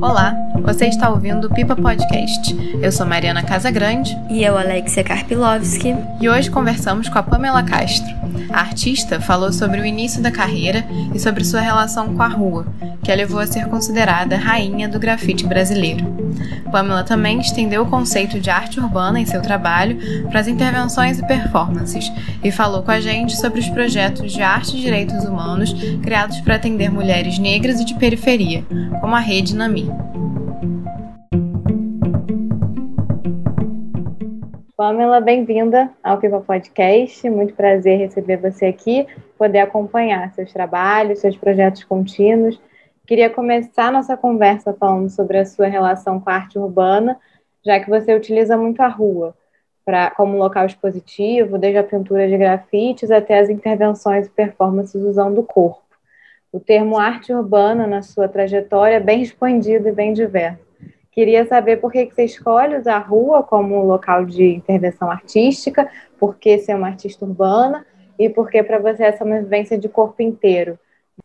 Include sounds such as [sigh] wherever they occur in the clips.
Olá, você está ouvindo o Pipa Podcast. Eu sou Mariana Casagrande. E eu, Alexia Karpilovski. E hoje conversamos com a Pamela Castro. A artista falou sobre o início da carreira e sobre sua relação com a rua, que a levou a ser considerada rainha do grafite brasileiro. Pamela também estendeu o conceito de arte urbana em seu trabalho para as intervenções e performances e falou com a gente sobre os projetos de arte e direitos humanos criados para atender mulheres negras e de periferia, como a Rede Nami. Pamela, bem-vinda ao Pipa Podcast. Muito prazer receber você aqui, poder acompanhar seus trabalhos, seus projetos contínuos. Queria começar nossa conversa falando sobre a sua relação com a arte urbana, já que você utiliza muito a rua pra, como local expositivo, desde a pintura de grafites até as intervenções e performances usando o corpo. O termo arte urbana, na sua trajetória, é bem expandido e bem diverso. Queria saber por que, você escolhe usar a rua como local de intervenção artística, por que ser uma artista urbana e por que para você essa uma vivência de corpo inteiro.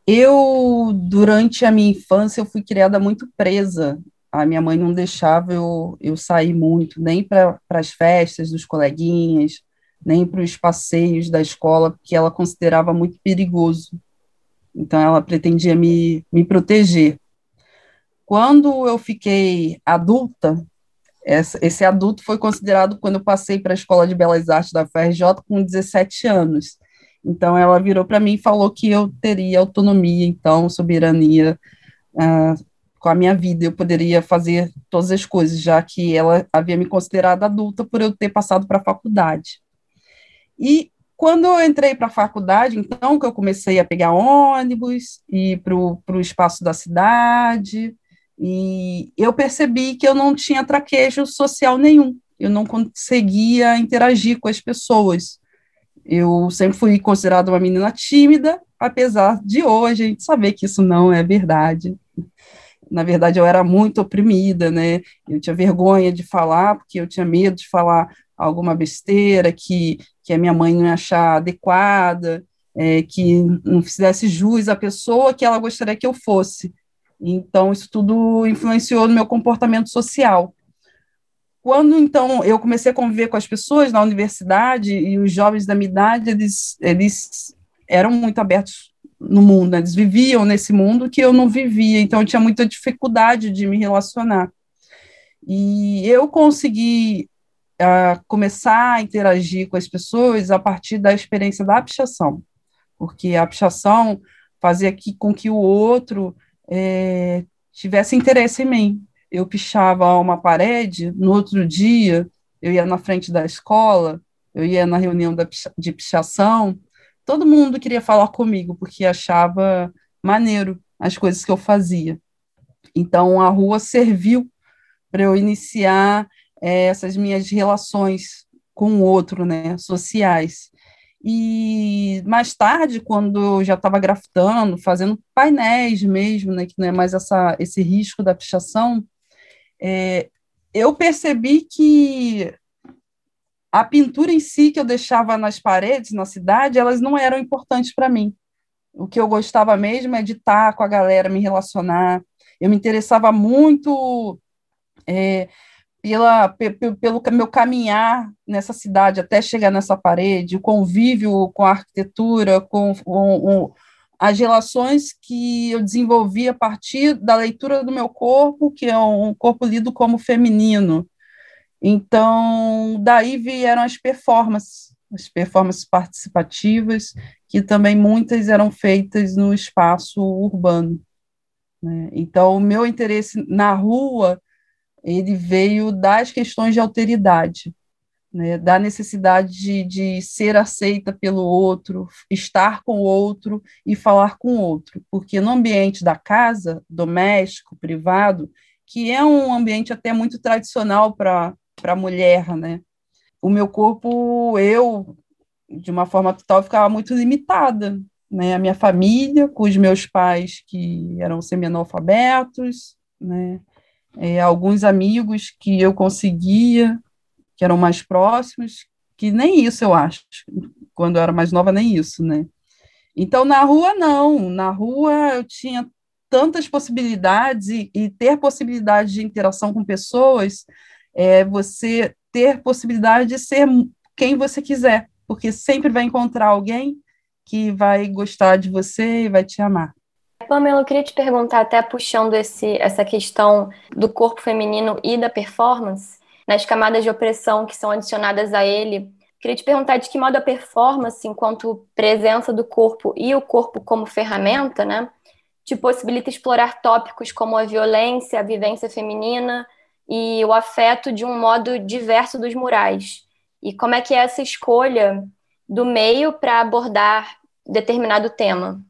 Eu, durante a minha infância, eu fui criada muito presa. A minha mãe não deixava eu, eu sair muito, nem para as festas dos coleguinhas, nem para os passeios da escola, porque ela considerava muito perigoso. Então, ela pretendia me, me proteger. Quando eu fiquei adulta, esse adulto foi considerado quando eu passei para a Escola de Belas Artes da FRJ com 17 anos. Então, ela virou para mim e falou que eu teria autonomia, então, soberania uh, com a minha vida. Eu poderia fazer todas as coisas, já que ela havia me considerado adulta por eu ter passado para a faculdade. E quando eu entrei para a faculdade, então, que eu comecei a pegar ônibus, ir para o espaço da cidade, e eu percebi que eu não tinha traquejo social nenhum, eu não conseguia interagir com as pessoas. Eu sempre fui considerada uma menina tímida, apesar de hoje a gente saber que isso não é verdade. Na verdade, eu era muito oprimida, né? Eu tinha vergonha de falar, porque eu tinha medo de falar alguma besteira que, que a minha mãe não ia achar adequada, é, que não fizesse jus à pessoa que ela gostaria que eu fosse. Então, isso tudo influenciou no meu comportamento social. Quando, então, eu comecei a conviver com as pessoas na universidade, e os jovens da minha idade, eles, eles eram muito abertos no mundo, né? eles viviam nesse mundo que eu não vivia, então eu tinha muita dificuldade de me relacionar. E eu consegui uh, começar a interagir com as pessoas a partir da experiência da pichação, porque a pichação fazia que, com que o outro é, tivesse interesse em mim. Eu pichava uma parede, no outro dia eu ia na frente da escola, eu ia na reunião da, de pichação, todo mundo queria falar comigo, porque achava maneiro as coisas que eu fazia. Então, a rua serviu para eu iniciar é, essas minhas relações com o outro, né, sociais. E mais tarde, quando eu já estava grafitando, fazendo painéis mesmo, né, que não é mais essa, esse risco da pichação, é, eu percebi que a pintura em si que eu deixava nas paredes, na cidade, elas não eram importantes para mim. O que eu gostava mesmo é de estar com a galera, me relacionar. Eu me interessava muito é, pela, pelo meu caminhar nessa cidade até chegar nessa parede, o convívio com a arquitetura, com, com, com, as relações que eu desenvolvi a partir da leitura do meu corpo, que é um corpo lido como feminino. Então, daí vieram as performances, as performances participativas, que também muitas eram feitas no espaço urbano. Né? Então, o meu interesse na rua ele veio das questões de alteridade, né, da necessidade de, de ser aceita pelo outro, estar com o outro e falar com o outro, porque no ambiente da casa, doméstico, privado, que é um ambiente até muito tradicional para a mulher, né, o meu corpo, eu, de uma forma total, ficava muito limitada, né, a minha família, com os meus pais que eram semi-analfabetos, né, é, alguns amigos que eu conseguia, que eram mais próximos, que nem isso eu acho, quando eu era mais nova, nem isso, né? Então, na rua, não, na rua eu tinha tantas possibilidades e, e ter possibilidade de interação com pessoas é você ter possibilidade de ser quem você quiser, porque sempre vai encontrar alguém que vai gostar de você e vai te amar. Pamela, eu queria te perguntar, até puxando esse, essa questão do corpo feminino e da performance, nas camadas de opressão que são adicionadas a ele, queria te perguntar de que modo a performance, enquanto presença do corpo e o corpo como ferramenta, né, te possibilita explorar tópicos como a violência, a vivência feminina e o afeto de um modo diverso dos murais. E como é que é essa escolha do meio para abordar determinado tema?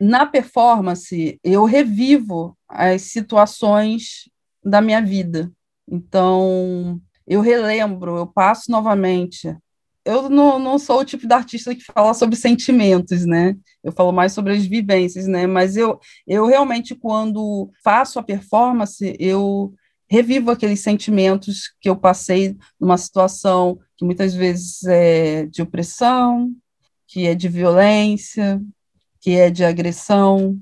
Na performance, eu revivo as situações da minha vida. Então, eu relembro, eu passo novamente. Eu não, não sou o tipo de artista que fala sobre sentimentos, né? Eu falo mais sobre as vivências, né? Mas eu, eu realmente, quando faço a performance, eu revivo aqueles sentimentos que eu passei numa situação que muitas vezes é de opressão, que é de violência, que é de agressão.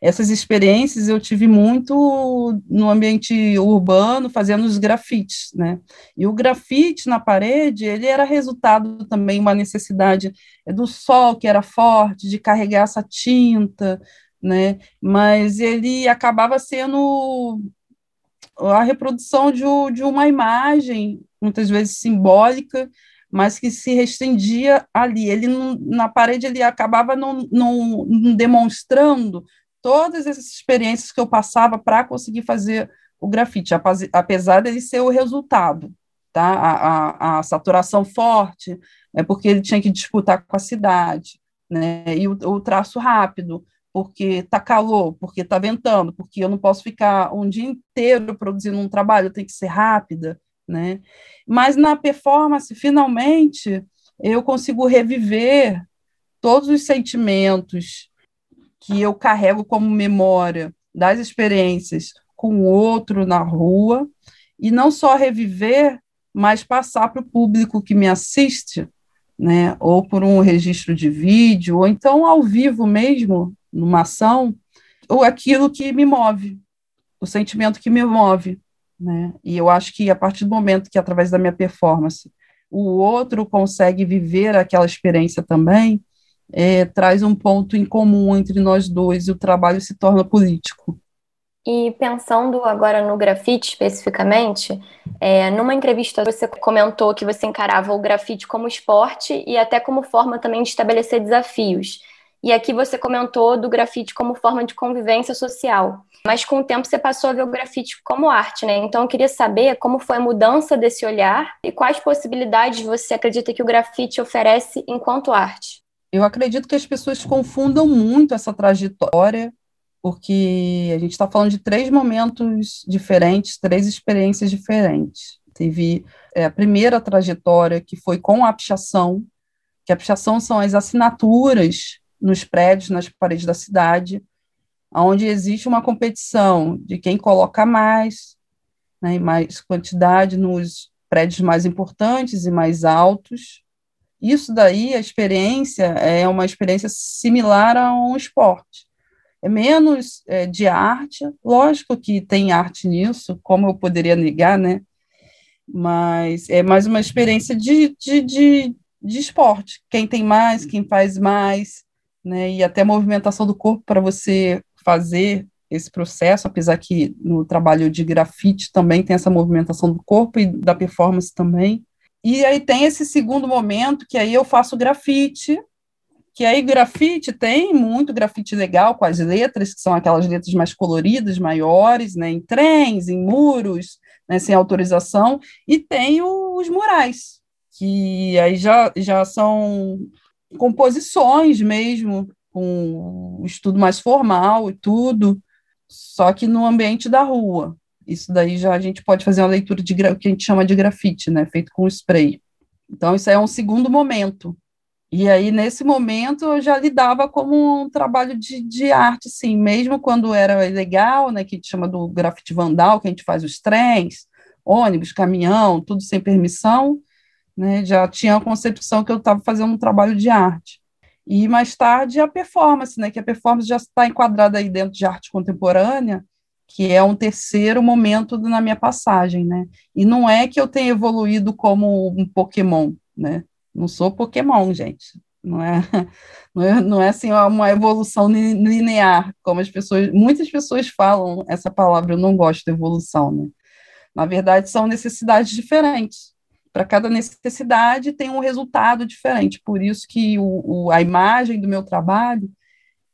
Essas experiências eu tive muito no ambiente urbano, fazendo os grafites, né? E o grafite na parede, ele era resultado também uma necessidade do sol que era forte, de carregar essa tinta, né? Mas ele acabava sendo a reprodução de, de uma imagem, muitas vezes simbólica, mas que se restringia ali. Ele na parede ele acabava não, não, não demonstrando todas essas experiências que eu passava para conseguir fazer o grafite, apesar dele ser o resultado, tá? A, a, a, saturação forte é porque ele tinha que disputar com a cidade, né? E o, o traço rápido, porque está calor, porque está ventando, porque eu não posso ficar um dia inteiro produzindo um trabalho, tenho que ser rápida, né? Mas na performance, finalmente, eu consigo reviver todos os sentimentos que eu carrego como memória das experiências com o outro na rua, e não só reviver, mas passar para o público que me assiste, né, ou por um registro de vídeo, ou então ao vivo mesmo, numa ação, ou aquilo que me move, o sentimento que me move, né? E eu acho que a partir do momento que através da minha performance o outro consegue viver aquela experiência também, é, traz um ponto em comum entre nós dois e o trabalho se torna político. E pensando agora no grafite especificamente, é, numa entrevista você comentou que você encarava o grafite como esporte e até como forma também de estabelecer desafios. E aqui você comentou do grafite como forma de convivência social. Mas com o tempo você passou a ver o grafite como arte, né? Então eu queria saber como foi a mudança desse olhar e quais possibilidades você acredita que o grafite oferece enquanto arte. Eu acredito que as pessoas confundam muito essa trajetória, porque a gente está falando de três momentos diferentes, três experiências diferentes. Teve é, a primeira trajetória, que foi com a pichação, que a pichação são as assinaturas nos prédios, nas paredes da cidade, onde existe uma competição de quem coloca mais, né, mais quantidade nos prédios mais importantes e mais altos. Isso daí, a experiência é uma experiência similar a um esporte. É menos é, de arte, lógico que tem arte nisso, como eu poderia negar, né? Mas é mais uma experiência de, de, de, de esporte. Quem tem mais, quem faz mais, né? E até movimentação do corpo para você fazer esse processo, apesar que no trabalho de grafite também tem essa movimentação do corpo e da performance também. E aí tem esse segundo momento que aí eu faço grafite, que aí grafite tem muito grafite legal com as letras, que são aquelas letras mais coloridas, maiores, né, em trens, em muros, né, sem autorização, e tem os murais, que aí já, já são composições mesmo, com um estudo mais formal e tudo, só que no ambiente da rua. Isso daí já a gente pode fazer uma leitura de o que a gente chama de grafite, né, feito com spray. Então isso é um segundo momento. E aí nesse momento eu já lidava como um trabalho de, de arte, sim, mesmo quando era ilegal, né, que a gente chama do grafite vandal, que a gente faz os trens, ônibus, caminhão, tudo sem permissão, né, já tinha a concepção que eu estava fazendo um trabalho de arte. e mais tarde a performance, né, que a performance já está enquadrada aí dentro de arte contemporânea, que é um terceiro momento na minha passagem, né? E não é que eu tenha evoluído como um Pokémon, né? Não sou Pokémon, gente. Não é, [laughs] não é, não é assim uma evolução linear, como as pessoas, muitas pessoas falam essa palavra, eu não gosto de evolução, né? Na verdade, são necessidades diferentes para cada necessidade tem um resultado diferente. Por isso que o, o, a imagem do meu trabalho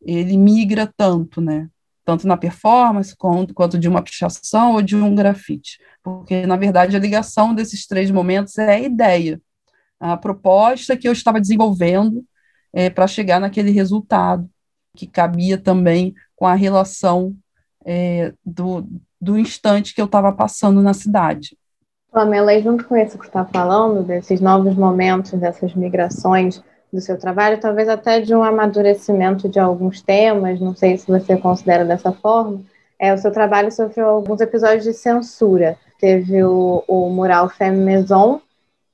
ele migra tanto, né? Tanto na performance quanto, de uma pichação ou de um grafite. Porque, na verdade, a ligação desses três momentos é a ideia, a proposta que eu estava desenvolvendo é, para chegar naquele resultado, que cabia também com a relação é, do, do instante que eu estava passando na cidade. Pamela, junto com isso que está falando, desses novos momentos, dessas migrações do seu trabalho, talvez até de um amadurecimento de alguns temas, não sei se você considera dessa forma, é, o seu trabalho sofreu alguns episódios de censura. Teve o, o mural Femme Maison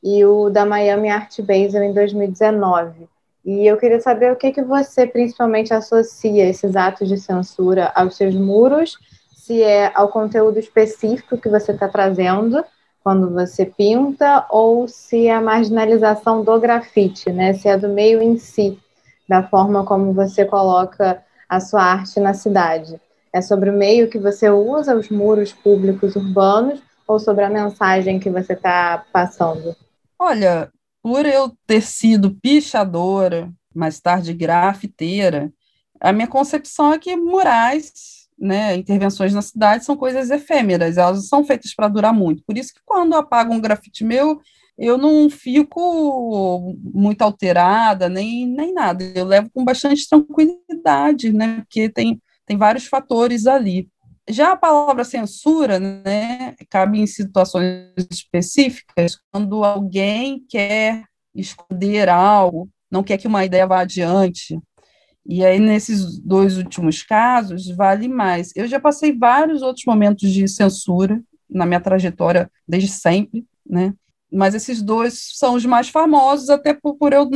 e o da Miami Art Basel em 2019. E eu queria saber o que, que você principalmente associa esses atos de censura aos seus muros, se é ao conteúdo específico que você está trazendo, quando você pinta ou se é a marginalização do grafite, né? Se é do meio em si, da forma como você coloca a sua arte na cidade. É sobre o meio que você usa, os muros públicos urbanos, ou sobre a mensagem que você está passando? Olha, por eu ter sido pichadora, mais tarde grafiteira, a minha concepção é que murais né, intervenções na cidade são coisas efêmeras, elas são feitas para durar muito. Por isso que quando apago um grafite meu, eu não fico muito alterada, nem, nem nada. Eu levo com bastante tranquilidade, né, porque tem, tem vários fatores ali. Já a palavra censura, né, cabe em situações específicas, quando alguém quer esconder algo, não quer que uma ideia vá adiante, e aí, nesses dois últimos casos, vale mais. Eu já passei vários outros momentos de censura na minha trajetória desde sempre, né? Mas esses dois são os mais famosos, até por, por eu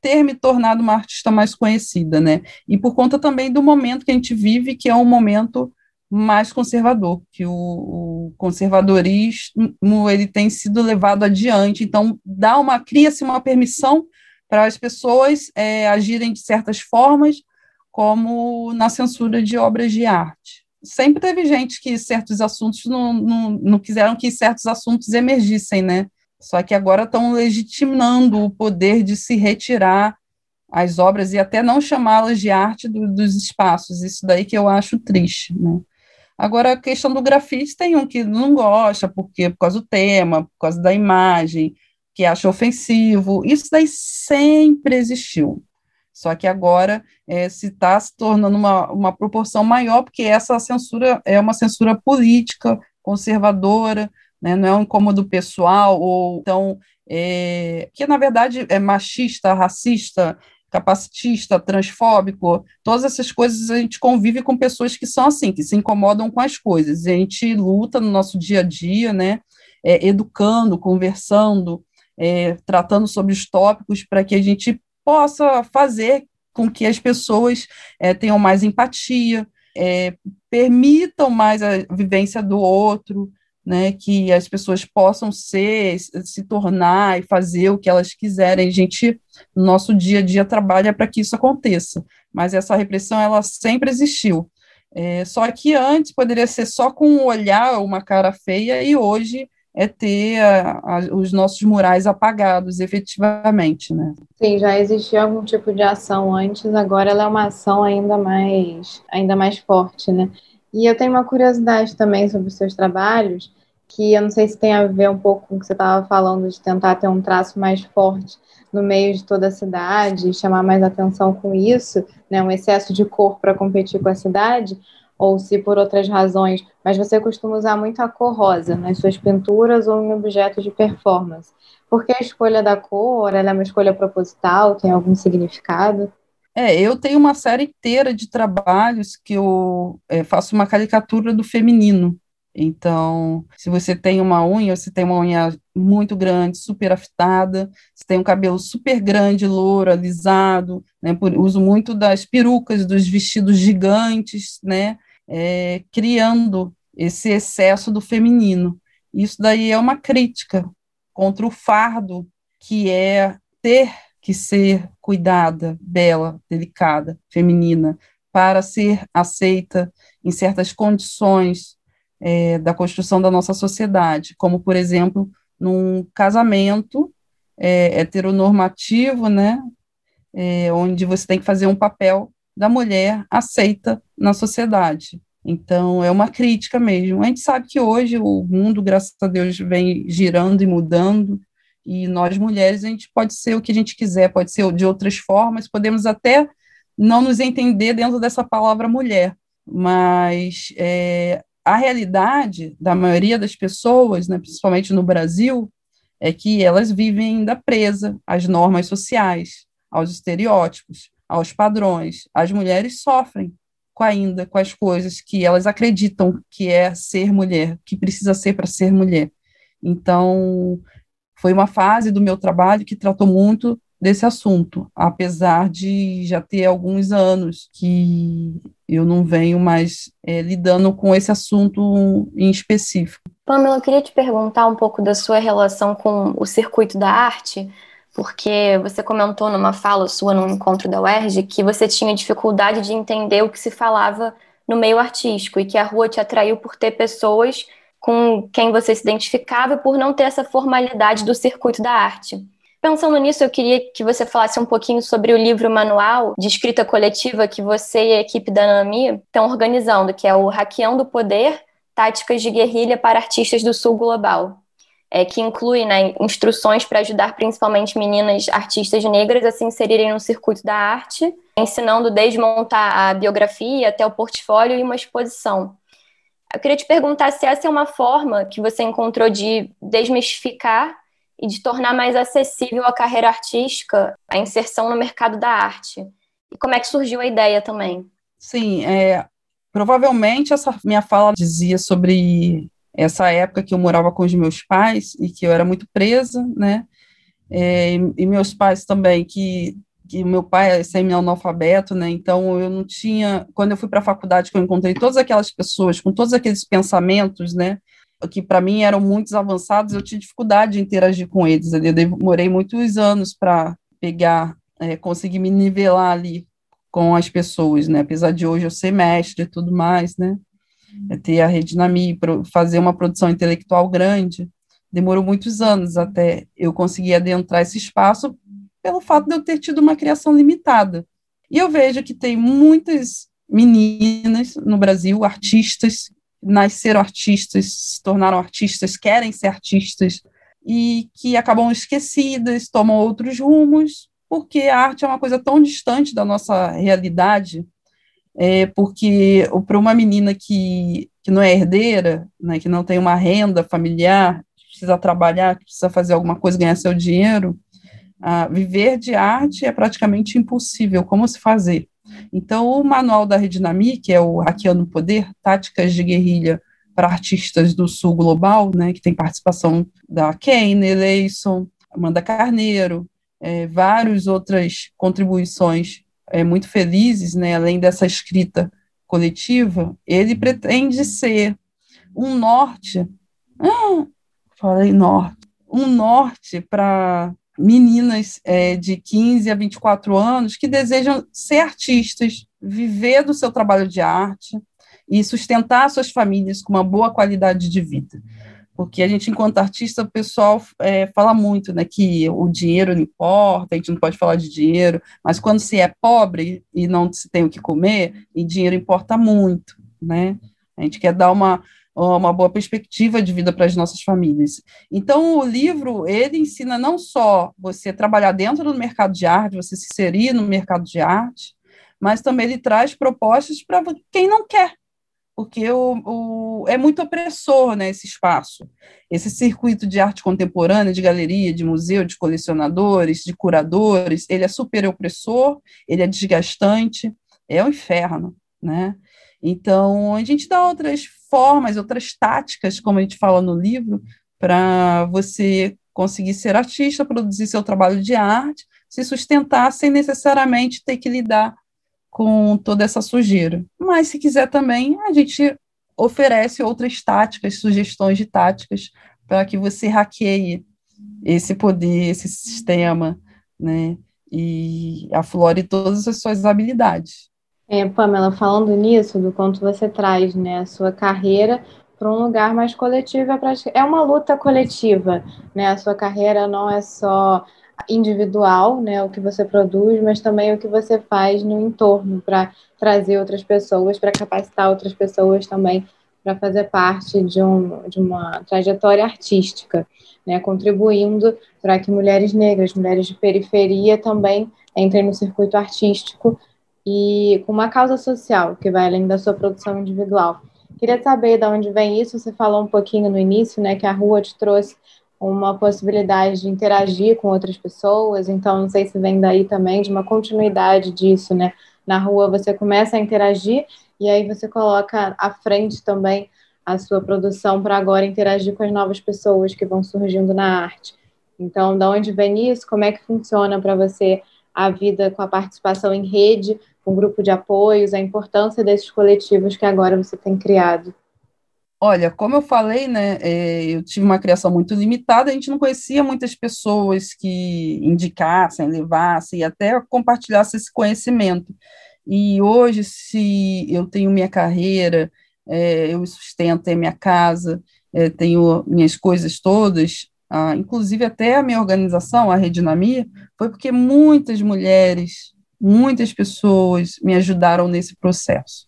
ter me tornado uma artista mais conhecida, né? E por conta também do momento que a gente vive, que é um momento mais conservador, que o, conservadorismo ele tem sido levado adiante, então dá uma cria-se uma permissão para as pessoas é, agirem de certas formas, como na censura de obras de arte. Sempre teve gente que certos assuntos não, não, não quiseram que certos assuntos emergissem, né? Só que agora estão legitimando o poder de se retirar as obras e até não chamá-las de arte do, dos espaços. Isso daí que eu acho triste, né? Agora, a questão do grafite, tem um que não gosta, porque por causa do tema, por causa da imagem, que acha ofensivo. Isso daí sempre existiu. Só que agora é, se está se tornando uma, uma proporção maior, porque essa censura é uma censura política, conservadora, né, não é um incômodo pessoal, ou então, é, que na verdade é machista, racista, capacitista, transfóbico, todas essas coisas a gente convive com pessoas que são assim, que se incomodam com as coisas, a gente luta no nosso dia a dia, né, é, educando, conversando, é, tratando sobre os tópicos para que a gente possa fazer com que as pessoas é, tenham mais empatia, é, permitam mais a vivência do outro, né, que as pessoas possam ser, se tornar e fazer o que elas quiserem. A gente, no nosso dia a dia, trabalha para que isso aconteça, mas essa repressão, ela sempre existiu. É, só que antes poderia ser só com um olhar, uma cara feia, e hoje é ter a, a, os nossos murais apagados, efetivamente, né? Sim, já existia algum tipo de ação antes, agora ela é uma ação ainda mais, ainda mais forte, né? E eu tenho uma curiosidade também sobre os seus trabalhos, que eu não sei se tem a ver um pouco com o que você estava falando, de tentar ter um traço mais forte no meio de toda a cidade, chamar mais atenção com isso, né, um excesso de cor para competir com a cidade, ou se por outras razões, mas você costuma usar muito a cor rosa nas suas pinturas ou em objetos de performance. Por que a escolha da cor? Ela é uma escolha proposital? Tem algum significado? É, eu tenho uma série inteira de trabalhos que eu é, faço uma caricatura do feminino, Então, se você tem uma unha, você tem uma unha muito grande, super afitada, você tem um cabelo super grande, louro, alisado, né, por uso muito das perucas, dos vestidos gigantes, né, é, criando esse excesso do feminino. Isso daí é uma crítica contra o fardo que é ter que ser cuidada, bela, delicada, feminina, para ser aceita em certas condições é, da construção da nossa sociedade, como, por exemplo, num casamento é, heteronormativo, né, é, onde você tem que fazer um papel da mulher aceita na sociedade. Então, é uma crítica mesmo. A gente sabe que hoje o mundo, graças a Deus, vem girando e mudando, e nós mulheres, a gente pode ser o que a gente quiser, pode ser de outras formas, podemos até não nos entender dentro dessa palavra mulher, mas é, a realidade da maioria das pessoas, né, principalmente no Brasil, é que elas vivem ainda presa às normas sociais, aos estereótipos, aos padrões. As mulheres sofrem com ainda com as coisas que elas acreditam que é ser mulher, que precisa ser para ser mulher. Então, foi uma fase do meu trabalho que tratou muito desse assunto, apesar de já ter alguns anos que eu não venho mais é, lidando com esse assunto em específico. Pamela, eu queria te perguntar um pouco da sua relação com o circuito da arte, porque você comentou numa fala sua num encontro da UERJ que você tinha dificuldade de entender o que se falava no meio artístico e que a rua te atraiu por ter pessoas com quem você se identificava e por não ter essa formalidade do circuito da arte. Pensando nisso, eu queria que você falasse um pouquinho sobre o livro manual de escrita coletiva que você e a equipe da NAMI estão organizando, que é o Hackeando o Poder, Táticas de Guerrilha para Artistas do Sul Global, é, que inclui né, instruções para ajudar principalmente meninas artistas negras a se inserirem no circuito da arte, ensinando desde montar a biografia até o portfólio e uma exposição. Eu queria te perguntar se essa é uma forma que você encontrou de desmistificar e de tornar mais acessível a carreira artística, a inserção no mercado da arte. E como é que surgiu a ideia também? Sim, é, provavelmente essa minha fala dizia sobre essa época que eu morava com os meus pais e que eu era muito presa, né? É, e meus pais também, que, que meu pai é semi-analfabeto, né? Então eu não tinha. Quando eu fui para a faculdade, que eu encontrei todas aquelas pessoas com todos aqueles pensamentos, né? que para mim eram muitos avançados, eu tinha dificuldade de interagir com eles. Eu demorei muitos anos para pegar, é, conseguir me nivelar ali com as pessoas, né? Apesar de hoje eu ser mestre e tudo mais, né? É ter a rede na MI, fazer uma produção intelectual grande, demorou muitos anos até eu conseguir adentrar esse espaço pelo fato de eu ter tido uma criação limitada. E eu vejo que tem muitas meninas no Brasil, artistas, nasceram artistas, se tornaram artistas, querem ser artistas, e que acabam esquecidas, tomam outros rumos, porque a arte é uma coisa tão distante da nossa realidade, é, porque para uma menina que, que não é herdeira, né, que não tem uma renda familiar, precisa trabalhar, precisa fazer alguma coisa, ganhar seu dinheiro, viver de arte é praticamente impossível. Como se fazer? Então, o manual da Redinami, que é o Hackeando Poder, Táticas de Guerrilha para Artistas do Sul Global, né, que tem participação da Kane, Leison, Amanda Carneiro, é, várias outras contribuições é, muito felizes, né, além dessa escrita coletiva, ele pretende ser um norte, ah, falei norte, um norte para meninas é, de 15 a 24 anos que desejam ser artistas, viver do seu trabalho de arte e sustentar suas famílias com uma boa qualidade de vida. Porque a gente, enquanto artista, o pessoal é, fala muito né, que o dinheiro não importa, a gente não pode falar de dinheiro, mas quando se é pobre e não se tem o que comer, e dinheiro importa muito, né? A gente quer dar uma, uma boa perspectiva de vida para as nossas famílias. Então, o livro, ele ensina não só você trabalhar dentro do mercado de arte, você se inserir no mercado de arte, mas também ele traz propostas para quem não quer, porque o, o, é muito opressor né, esse espaço. Esse circuito de arte contemporânea, de galeria, de museu, de colecionadores, de curadores, ele é super opressor, ele é desgastante, é um inferno, né? Então, a gente dá outras formas, outras táticas, como a gente fala no livro, para você conseguir ser artista, produzir seu trabalho de arte, se sustentar sem necessariamente ter que lidar com toda essa sujeira. Mas se quiser também, a gente oferece outras táticas, sugestões de táticas para que você hackeie esse poder, esse sistema, né? E aflore todas as suas habilidades. É, Pamela, falando nisso, do quanto você traz né, a sua carreira para um lugar mais coletivo, é, é uma luta coletiva, né? A sua carreira não é só individual, né, o que você produz, mas também o que você faz no entorno para trazer outras pessoas, para capacitar outras pessoas também para fazer parte de, um, de uma trajetória artística, né, contribuindo para que mulheres negras, mulheres de periferia também entrem no circuito artístico e com uma causa social que vai além da sua produção individual. Queria saber de onde vem isso. Você falou um pouquinho no início, né, que a rua te trouxe uma possibilidade de interagir com outras pessoas, então não sei se vem daí também de uma continuidade disso, né? Na rua você começa a interagir e aí você coloca à frente também a sua produção para agora interagir com as novas pessoas que vão surgindo na arte. Então, da onde vem isso? Como é que funciona para você a vida com a participação em rede, com grupo de apoios, a importância desses coletivos que agora você tem criado? Olha, como eu falei, né, é, eu tive uma criação muito limitada, a gente não conhecia muitas pessoas que indicassem, levassem e até compartilhassem esse conhecimento. E hoje, se eu tenho minha carreira, é, eu sustento a minha casa, é, tenho minhas coisas todas, ah, inclusive até a minha organização, a Redinamia, foi porque muitas mulheres, muitas pessoas me ajudaram nesse processo.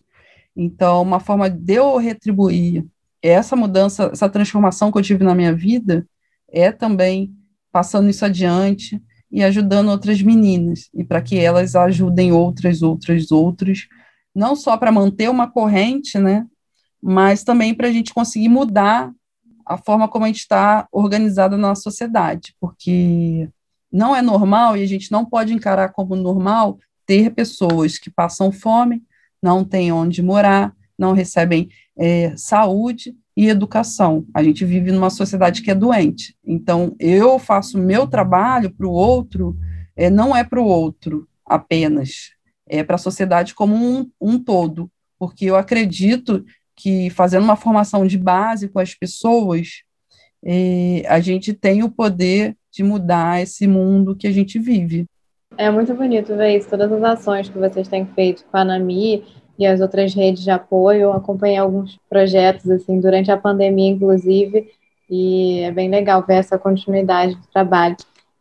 Então, uma forma de eu retribuir essa mudança, essa transformação que eu tive na minha vida é também passando isso adiante e ajudando outras meninas, e para que elas ajudem outras, outras, outras, não só para manter uma corrente, né, mas também para a gente conseguir mudar a forma como a gente está organizada na sociedade, porque não é normal e a gente não pode encarar como normal ter pessoas que passam fome, não têm onde morar, não recebem é, saúde e educação. A gente vive numa sociedade que é doente. Então, eu faço meu trabalho para o outro, é, não é para o outro apenas, é para a sociedade como um, um todo, porque eu acredito que fazendo uma formação de base com as pessoas, é, a gente tem o poder de mudar esse mundo que a gente vive. É muito bonito ver isso, todas as ações que vocês têm feito com a Nami e as outras redes de apoio. Acompanhei alguns projetos assim durante a pandemia, inclusive, e é bem legal ver essa continuidade do trabalho.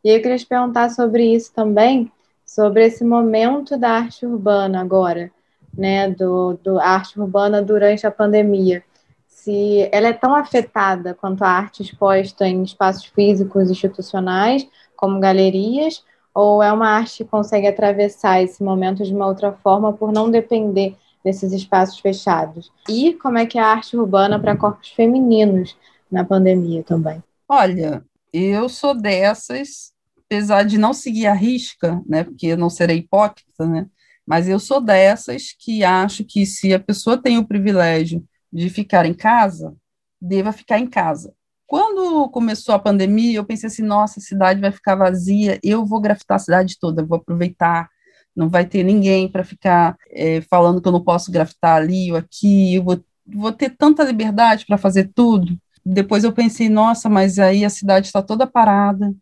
E eu queria te perguntar sobre isso também, sobre esse momento da arte urbana agora, né, do, do arte urbana durante a pandemia. Se ela é tão afetada quanto a arte exposta em espaços físicos institucionais, como galerias, ou é uma arte que consegue atravessar esse momento de uma outra forma por não depender nesses espaços fechados? E como é que é a arte urbana para corpos femininos na pandemia também? Olha, eu sou dessas, apesar de não seguir a risca, né, porque eu não serei hipócrita, né, mas eu sou dessas que acho que se a pessoa tem o privilégio de ficar em casa, deva ficar em casa. Quando começou a pandemia, eu pensei assim, nossa, a cidade vai ficar vazia, eu vou grafitar a cidade toda, vou aproveitar, não vai ter ninguém para ficar é, falando que eu não posso grafitar ali ou aqui, eu vou, vou ter tanta liberdade para fazer tudo. Depois eu pensei, nossa, mas aí a cidade está toda parada,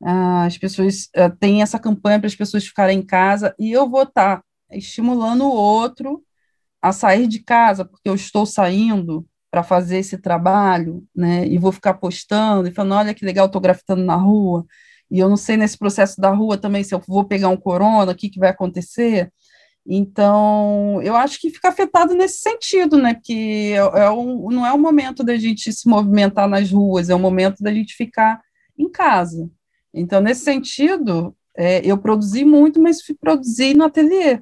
ah, as pessoas ah, têm essa campanha para as pessoas ficarem em casa, e eu vou estar tá estimulando o outro a sair de casa, porque eu estou saindo para fazer esse trabalho, né, e vou ficar postando e falando, olha que legal, estou grafitando na rua, e eu não sei nesse processo da rua também se eu vou pegar um corona, o que, que vai acontecer. Então, eu acho que fica afetado nesse sentido, né? Porque é, é um, não é o momento da gente se movimentar nas ruas, é o momento da gente ficar em casa. Então, nesse sentido, é, eu produzi muito, mas fui produzir no ateliê.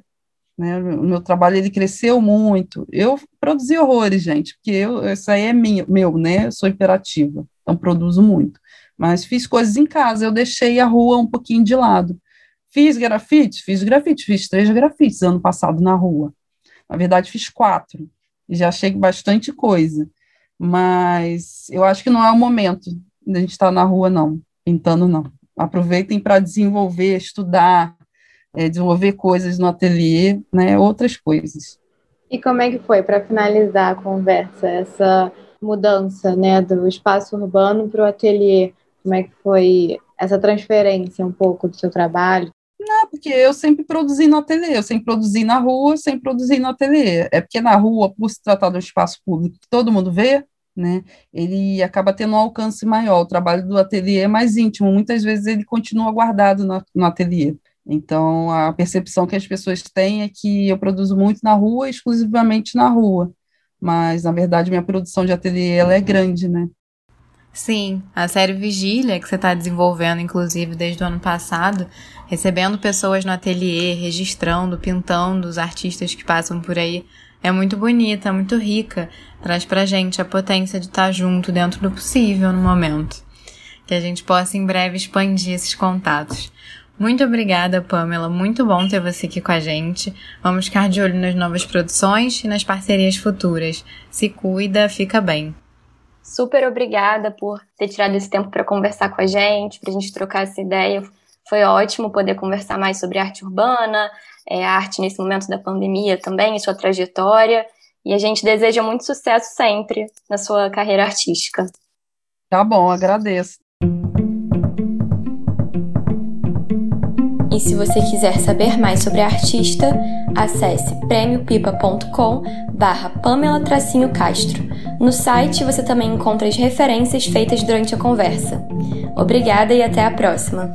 Né? O meu trabalho ele cresceu muito. Eu produzi horrores, gente, porque eu, isso aí é minha, meu, né? Eu sou imperativa, então produzo muito. Mas fiz coisas em casa, eu deixei a rua um pouquinho de lado. Fiz grafites? Fiz grafites, fiz três grafites ano passado na rua. Na verdade, fiz quatro. já achei bastante coisa. Mas eu acho que não é o momento de a gente estar tá na rua, não, pintando, não. Aproveitem para desenvolver, estudar, é, desenvolver coisas no ateliê, né, outras coisas. E como é que foi, para finalizar a conversa, essa mudança né, do espaço urbano para o ateliê? Como é que foi essa transferência um pouco do seu trabalho? Não, porque eu sempre produzi no ateliê, eu sempre produzi na rua, sempre produzi no ateliê. É porque na rua, por se tratar do espaço público que todo mundo vê, né, ele acaba tendo um alcance maior. O trabalho do ateliê é mais íntimo, muitas vezes ele continua guardado no, no ateliê. Então, a percepção que as pessoas têm é que eu produzo muito na rua, exclusivamente na rua. Mas, na verdade, minha produção de ateliê ela é grande, né? Sim, a série Vigília, que você está desenvolvendo, inclusive, desde o ano passado, recebendo pessoas no ateliê, registrando, pintando os artistas que passam por aí, é muito bonita, muito rica, traz pra gente a potência de estar junto dentro do possível no momento. Que a gente possa em breve expandir esses contatos. Muito obrigada, Pamela. Muito bom ter você aqui com a gente. Vamos ficar de olho nas novas produções e nas parcerias futuras. Se cuida, fica bem. Super obrigada por ter tirado esse tempo para conversar com a gente, para a gente trocar essa ideia. Foi ótimo poder conversar mais sobre arte urbana, é, arte nesse momento da pandemia também, e sua trajetória. E a gente deseja muito sucesso sempre na sua carreira artística. Tá bom, agradeço. E se você quiser saber mais sobre a artista, acesse prêmiopipa.com barra Pamela Castro. No site você também encontra as referências feitas durante a conversa. Obrigada e até a próxima!